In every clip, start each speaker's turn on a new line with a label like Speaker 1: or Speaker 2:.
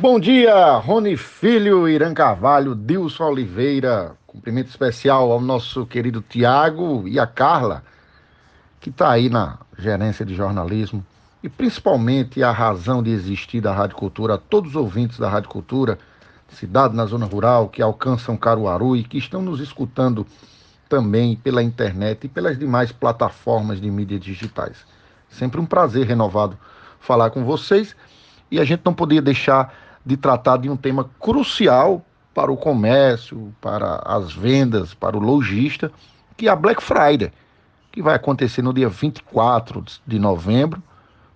Speaker 1: Bom dia, Rony Filho, Irã Carvalho, Dilson Oliveira. Cumprimento especial ao nosso querido Tiago e a Carla, que está aí na gerência de jornalismo e principalmente a razão de existir da Rádio Cultura, a todos os ouvintes da Rádio Cultura, cidade na zona rural, que alcançam Caruaru e que estão nos escutando também pela internet e pelas demais plataformas de mídias digitais. Sempre um prazer renovado falar com vocês e a gente não podia deixar de tratar de um tema crucial para o comércio, para as vendas, para o lojista, que é a Black Friday, que vai acontecer no dia 24 de novembro,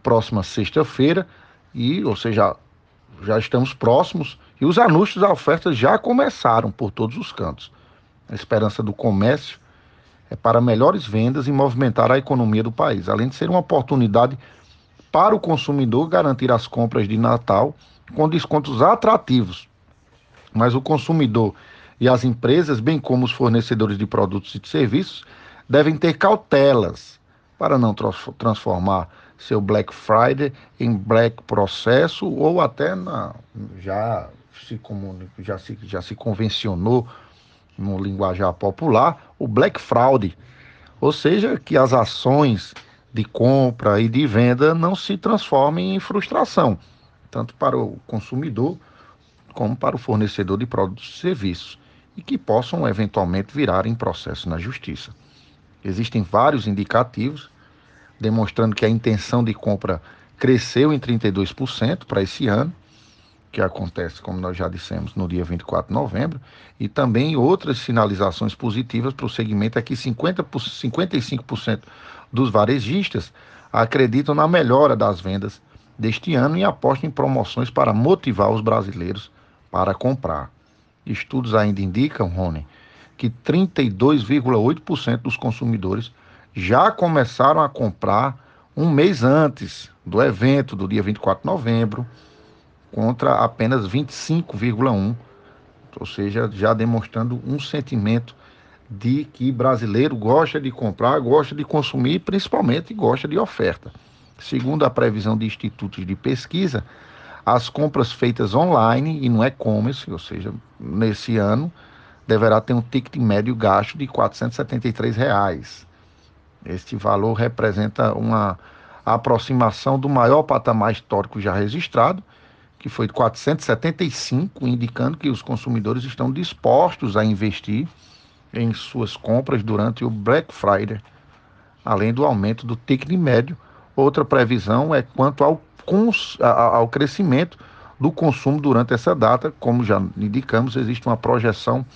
Speaker 1: próxima sexta-feira, e, ou seja, já estamos próximos e os anúncios da oferta já começaram por todos os cantos. A esperança do comércio é para melhores vendas e movimentar a economia do país, além de ser uma oportunidade para o consumidor garantir as compras de Natal com descontos atrativos. Mas o consumidor e as empresas, bem como os fornecedores de produtos e de serviços, devem ter cautelas para não transformar seu Black Friday em Black Processo ou até na, já se já se, já se convencionou no linguajar popular o Black Fraud, ou seja, que as ações de compra e de venda não se transformem em frustração, tanto para o consumidor como para o fornecedor de produtos e serviços, e que possam eventualmente virar em processo na justiça. Existem vários indicativos demonstrando que a intenção de compra cresceu em 32% para esse ano, que acontece, como nós já dissemos, no dia 24 de novembro, e também outras sinalizações positivas para o segmento é que 50%, 55% dos varejistas acreditam na melhora das vendas deste ano e apostam em promoções para motivar os brasileiros para comprar. Estudos ainda indicam, Rony, que 32,8% dos consumidores já começaram a comprar um mês antes do evento, do dia 24 de novembro, contra apenas 25,1%, ou seja, já demonstrando um sentimento de que brasileiro gosta de comprar, gosta de consumir, principalmente gosta de oferta. Segundo a previsão de institutos de pesquisa, as compras feitas online e no e-commerce, ou seja, nesse ano, deverá ter um ticket médio gasto de 473 reais. Este valor representa uma aproximação do maior patamar histórico já registrado, que foi de 475, indicando que os consumidores estão dispostos a investir em suas compras durante o Black Friday, além do aumento do ticket médio. Outra previsão é quanto ao, ao crescimento do consumo durante essa data. Como já indicamos, existe uma projeção,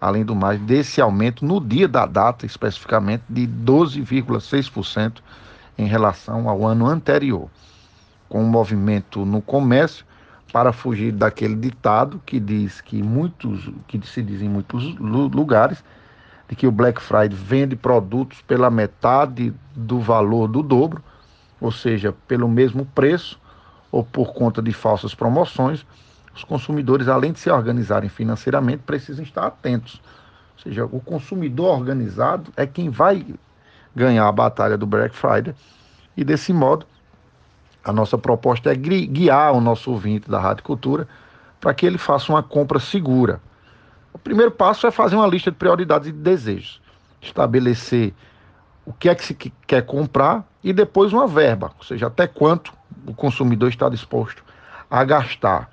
Speaker 1: além do mais, desse aumento no dia da data, especificamente, de 12,6% em relação ao ano anterior. Com o um movimento no comércio, para fugir daquele ditado que diz que muitos, que se diz em muitos lugares, de que o Black Friday vende produtos pela metade do valor do dobro, ou seja, pelo mesmo preço ou por conta de falsas promoções, os consumidores, além de se organizarem financeiramente, precisam estar atentos. Ou seja, o consumidor organizado é quem vai ganhar a batalha do Black Friday e desse modo a nossa proposta é guiar o nosso ouvinte da Rádio Cultura para que ele faça uma compra segura o primeiro passo é fazer uma lista de prioridades e de desejos. Estabelecer o que é que se quer comprar e depois uma verba, ou seja, até quanto o consumidor está disposto a gastar.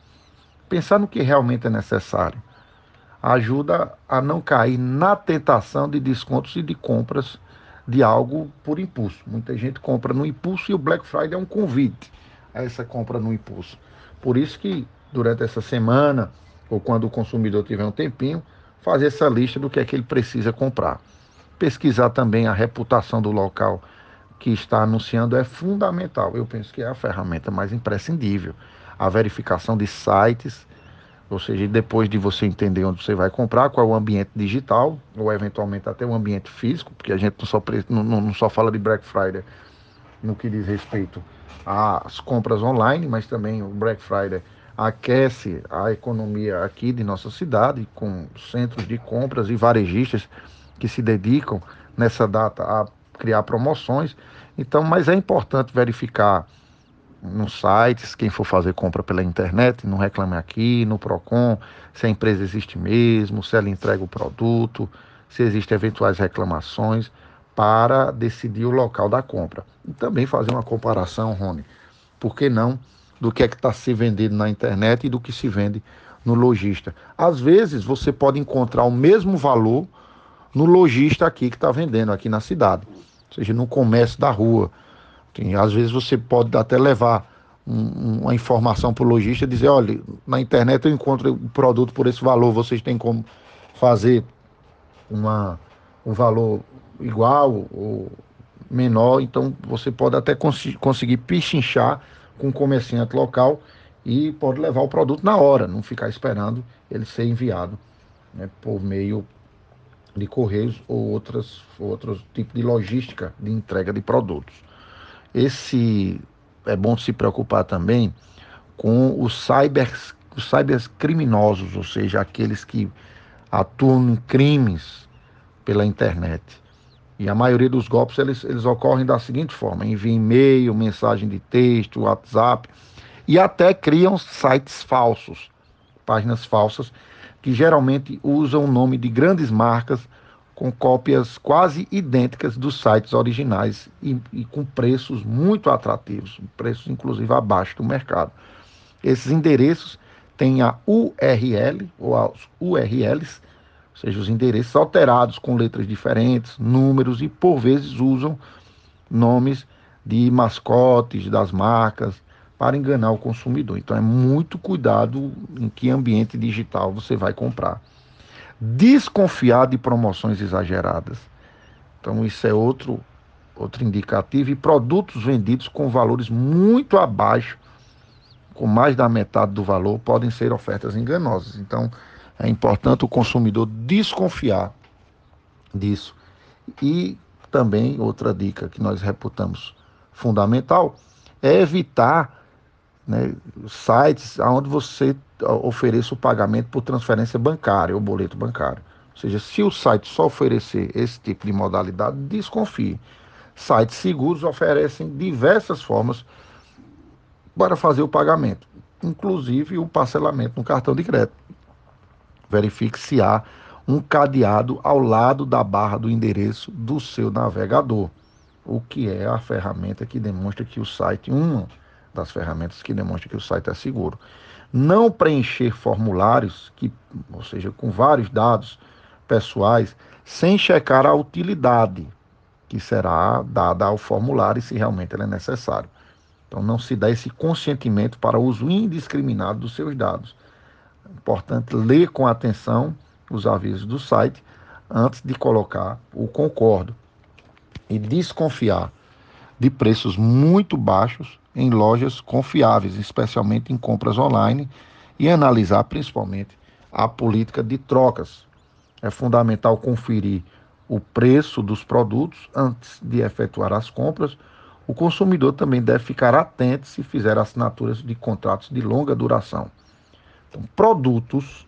Speaker 1: Pensar no que realmente é necessário ajuda a não cair na tentação de descontos e de compras de algo por impulso. Muita gente compra no impulso e o Black Friday é um convite a essa compra no impulso. Por isso que durante essa semana ou quando o consumidor tiver um tempinho, fazer essa lista do que é que ele precisa comprar. Pesquisar também a reputação do local que está anunciando é fundamental. Eu penso que é a ferramenta mais imprescindível. A verificação de sites, ou seja, depois de você entender onde você vai comprar, qual é o ambiente digital, ou eventualmente até o ambiente físico, porque a gente não só, não, não só fala de Black Friday no que diz respeito às compras online, mas também o Black Friday aquece a economia aqui de nossa cidade, com centros de compras e varejistas que se dedicam nessa data a criar promoções. Então, mas é importante verificar nos sites, quem for fazer compra pela internet, não reclame aqui, no PROCON, se a empresa existe mesmo, se ela entrega o produto, se existem eventuais reclamações, para decidir o local da compra. E também fazer uma comparação, Rony, por que não, do que é que está se vendendo na internet e do que se vende no lojista. Às vezes você pode encontrar o mesmo valor no lojista aqui que está vendendo aqui na cidade, ou seja, no comércio da rua. Tem, às vezes você pode até levar um, uma informação para o lojista e dizer, olha, na internet eu encontro o produto por esse valor, vocês têm como fazer uma, um valor igual ou menor, então você pode até cons conseguir pichinchar com o comerciante local e pode levar o produto na hora, não ficar esperando ele ser enviado né, por meio de correios ou outras, outros tipos de logística de entrega de produtos. Esse é bom se preocupar também com os cyber, os cybercriminosos, ou seja, aqueles que atuam em crimes pela internet. E a maioria dos golpes eles, eles ocorrem da seguinte forma: envia e-mail, mensagem de texto, WhatsApp e até criam sites falsos, páginas falsas, que geralmente usam o nome de grandes marcas com cópias quase idênticas dos sites originais e, e, com preços muito atrativos, preços inclusive abaixo do mercado. Esses endereços têm a URL ou as URLs, ou seja, os endereços alterados com letras diferentes, números e por vezes usam nomes de mascotes das marcas, para enganar o consumidor. Então é muito cuidado em que ambiente digital você vai comprar. Desconfiar de promoções exageradas. Então isso é outro outro indicativo e produtos vendidos com valores muito abaixo, com mais da metade do valor, podem ser ofertas enganosas. Então é importante o consumidor desconfiar disso. E também outra dica que nós reputamos fundamental é evitar né, sites onde você ofereça o pagamento por transferência bancária ou boleto bancário. Ou seja, se o site só oferecer esse tipo de modalidade, desconfie. Sites seguros oferecem diversas formas para fazer o pagamento, inclusive o parcelamento no cartão de crédito. Verifique se há um cadeado ao lado da barra do endereço do seu navegador, o que é a ferramenta que demonstra que o site, uma das ferramentas que demonstram que o site é seguro. Não preencher formulários, que, ou seja, com vários dados pessoais, sem checar a utilidade que será dada ao formulário se realmente ele é necessário. Então não se dá esse consentimento para uso indiscriminado dos seus dados. Importante ler com atenção os avisos do site antes de colocar o concordo e desconfiar de preços muito baixos em lojas confiáveis, especialmente em compras online, e analisar principalmente a política de trocas. É fundamental conferir o preço dos produtos antes de efetuar as compras. O consumidor também deve ficar atento se fizer assinaturas de contratos de longa duração. Então, produtos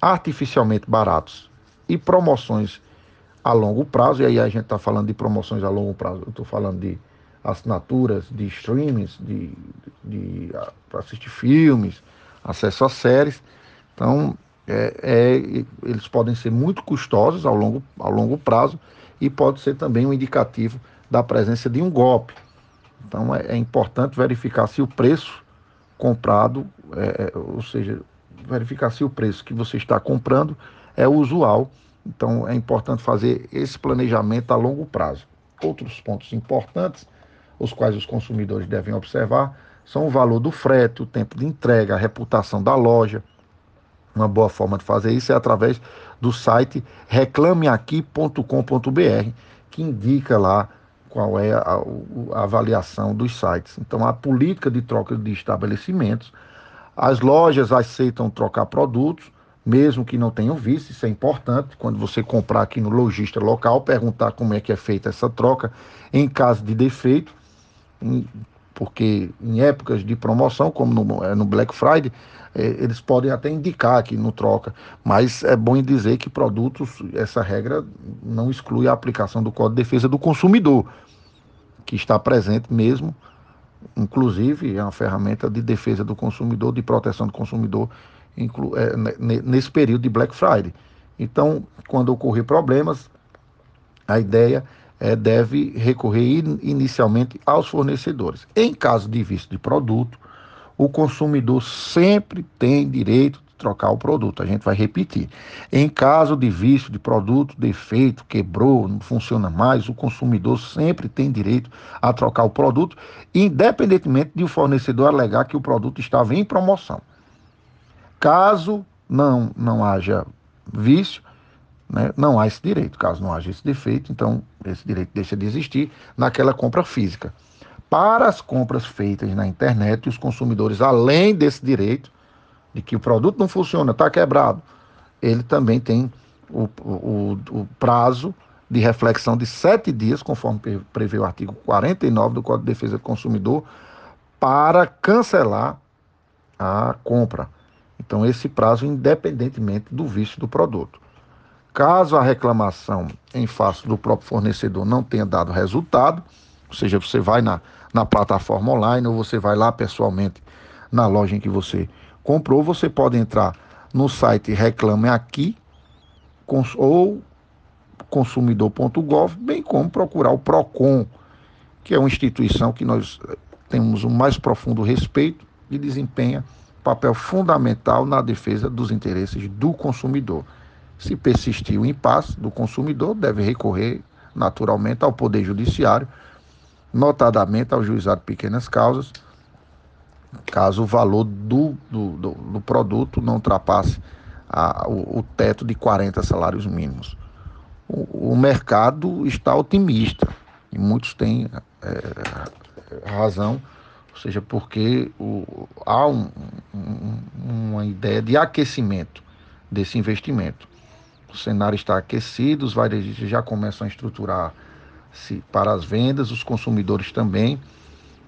Speaker 1: artificialmente baratos e promoções a longo prazo, e aí a gente está falando de promoções a longo prazo, eu estou falando de assinaturas de streamings, de, de, de para assistir filmes, acesso a séries. Então, é, é, eles podem ser muito custosos ao longo, ao longo prazo e pode ser também um indicativo da presença de um golpe. Então, é, é importante verificar se o preço comprado, é, é, ou seja, verificar se o preço que você está comprando é usual. Então, é importante fazer esse planejamento a longo prazo. Outros pontos importantes os quais os consumidores devem observar, são o valor do frete, o tempo de entrega, a reputação da loja. Uma boa forma de fazer isso é através do site reclameaqui.com.br, que indica lá qual é a, a, avaliação dos sites. Então, a política de troca de estabelecimentos, as lojas aceitam trocar produtos, mesmo que não tenham visto, isso é importante. Quando você comprar aqui no lojista local, perguntar como é que é feita essa troca em caso de defeito porque em épocas de promoção, como no, é, no Black Friday, é, eles podem até indicar aqui no troca, mas é bom dizer que produtos, essa regra não exclui a aplicação do Código de Defesa do Consumidor, que está presente mesmo inclusive é uma ferramenta de defesa do consumidor, de proteção do consumidor é, nesse período de Black Friday. Então, quando ocorrer problemas, a ideia é deve recorrer inicialmente aos fornecedores. Em caso de vício de produto, o consumidor sempre tem direito de trocar o produto. A gente vai repetir. Em caso de vício de produto, defeito, quebrou, não funciona mais, o consumidor sempre tem direito a trocar o produto, independentemente de o fornecedor alegar que o produto estava em promoção. Caso não, não haja vício, né, não há esse direito. Caso não haja esse defeito, então esse direito deixa de existir naquela compra física. Para as compras feitas na internet, os consumidores, além desse direito de que o produto não funciona, está quebrado, ele também tem o, o, o, prazo de reflexão de sete dias, conforme prevê o artigo 49 do Código de Defesa do Consumidor, para cancelar a compra. Então, esse prazo, independentemente do vício do produto. Caso a reclamação em face do próprio fornecedor não tenha dado resultado, ou seja, você vai na, na plataforma online ou você vai lá pessoalmente na loja em que você comprou, você pode entrar no site Reclame Aqui cons, ou consumidor.gov, bem como procurar o PROCON, que é uma instituição que nós temos o mais profundo respeito e desempenha papel fundamental na defesa dos interesses do consumidor. Se persistir o impasse do consumidor, deve recorrer naturalmente ao Poder Judiciário, notadamente ao juizado de pequenas causas, caso o valor do, do, do, do produto não ultrapasse a, o, o, teto de 40 salários mínimos. O, o mercado está otimista e muitos têm é, razão ou seja, porque o, há um, um, uma ideia de aquecimento desse investimento. O cenário está aquecido, os varejistas já começam a estruturar-se para as vendas, os consumidores também,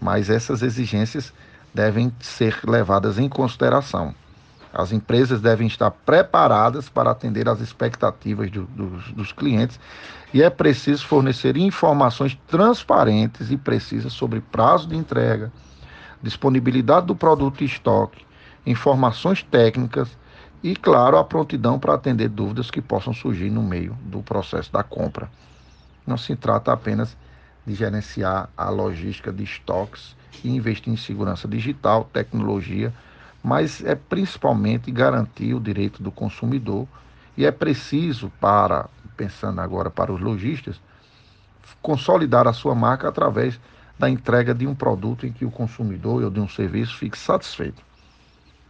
Speaker 1: mas essas exigências devem ser levadas em consideração. As empresas devem estar preparadas para atender às expectativas do, dos, dos clientes e é preciso fornecer informações transparentes e precisas sobre prazo de entrega, disponibilidade do produto em estoque, informações técnicas e, claro, a prontidão para atender dúvidas que possam surgir no meio do processo da compra. Não se trata apenas de gerenciar a logística de estoques e investir em segurança digital, tecnologia, mas é principalmente garantir o direito do consumidor e é preciso para, pensando agora para os lojistas, consolidar a sua marca através da entrega de um produto em que o consumidor ou de um serviço fique satisfeito.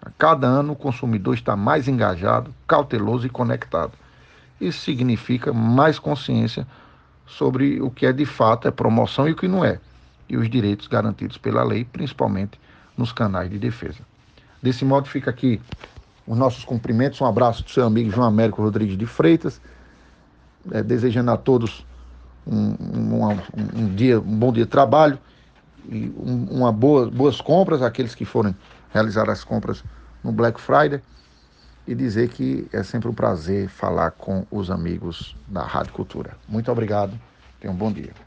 Speaker 1: A cada ano o consumidor está mais engajado, cauteloso e conectado. Isso significa mais consciência sobre o que é de fato é promoção e o que não é, e os direitos garantidos pela lei, principalmente nos canais de defesa. Desse modo fica aqui os nossos cumprimentos, um abraço do seu amigo João Américo Rodrigues de Freitas, é, desejando a todos um, um, um, dia, um bom dia de trabalho e uma boa, boas compras, aqueles que forem realizar as compras no Black Friday e dizer que é sempre um prazer falar com os amigos da Rádio Cultura. Muito obrigado, tenham um bom dia.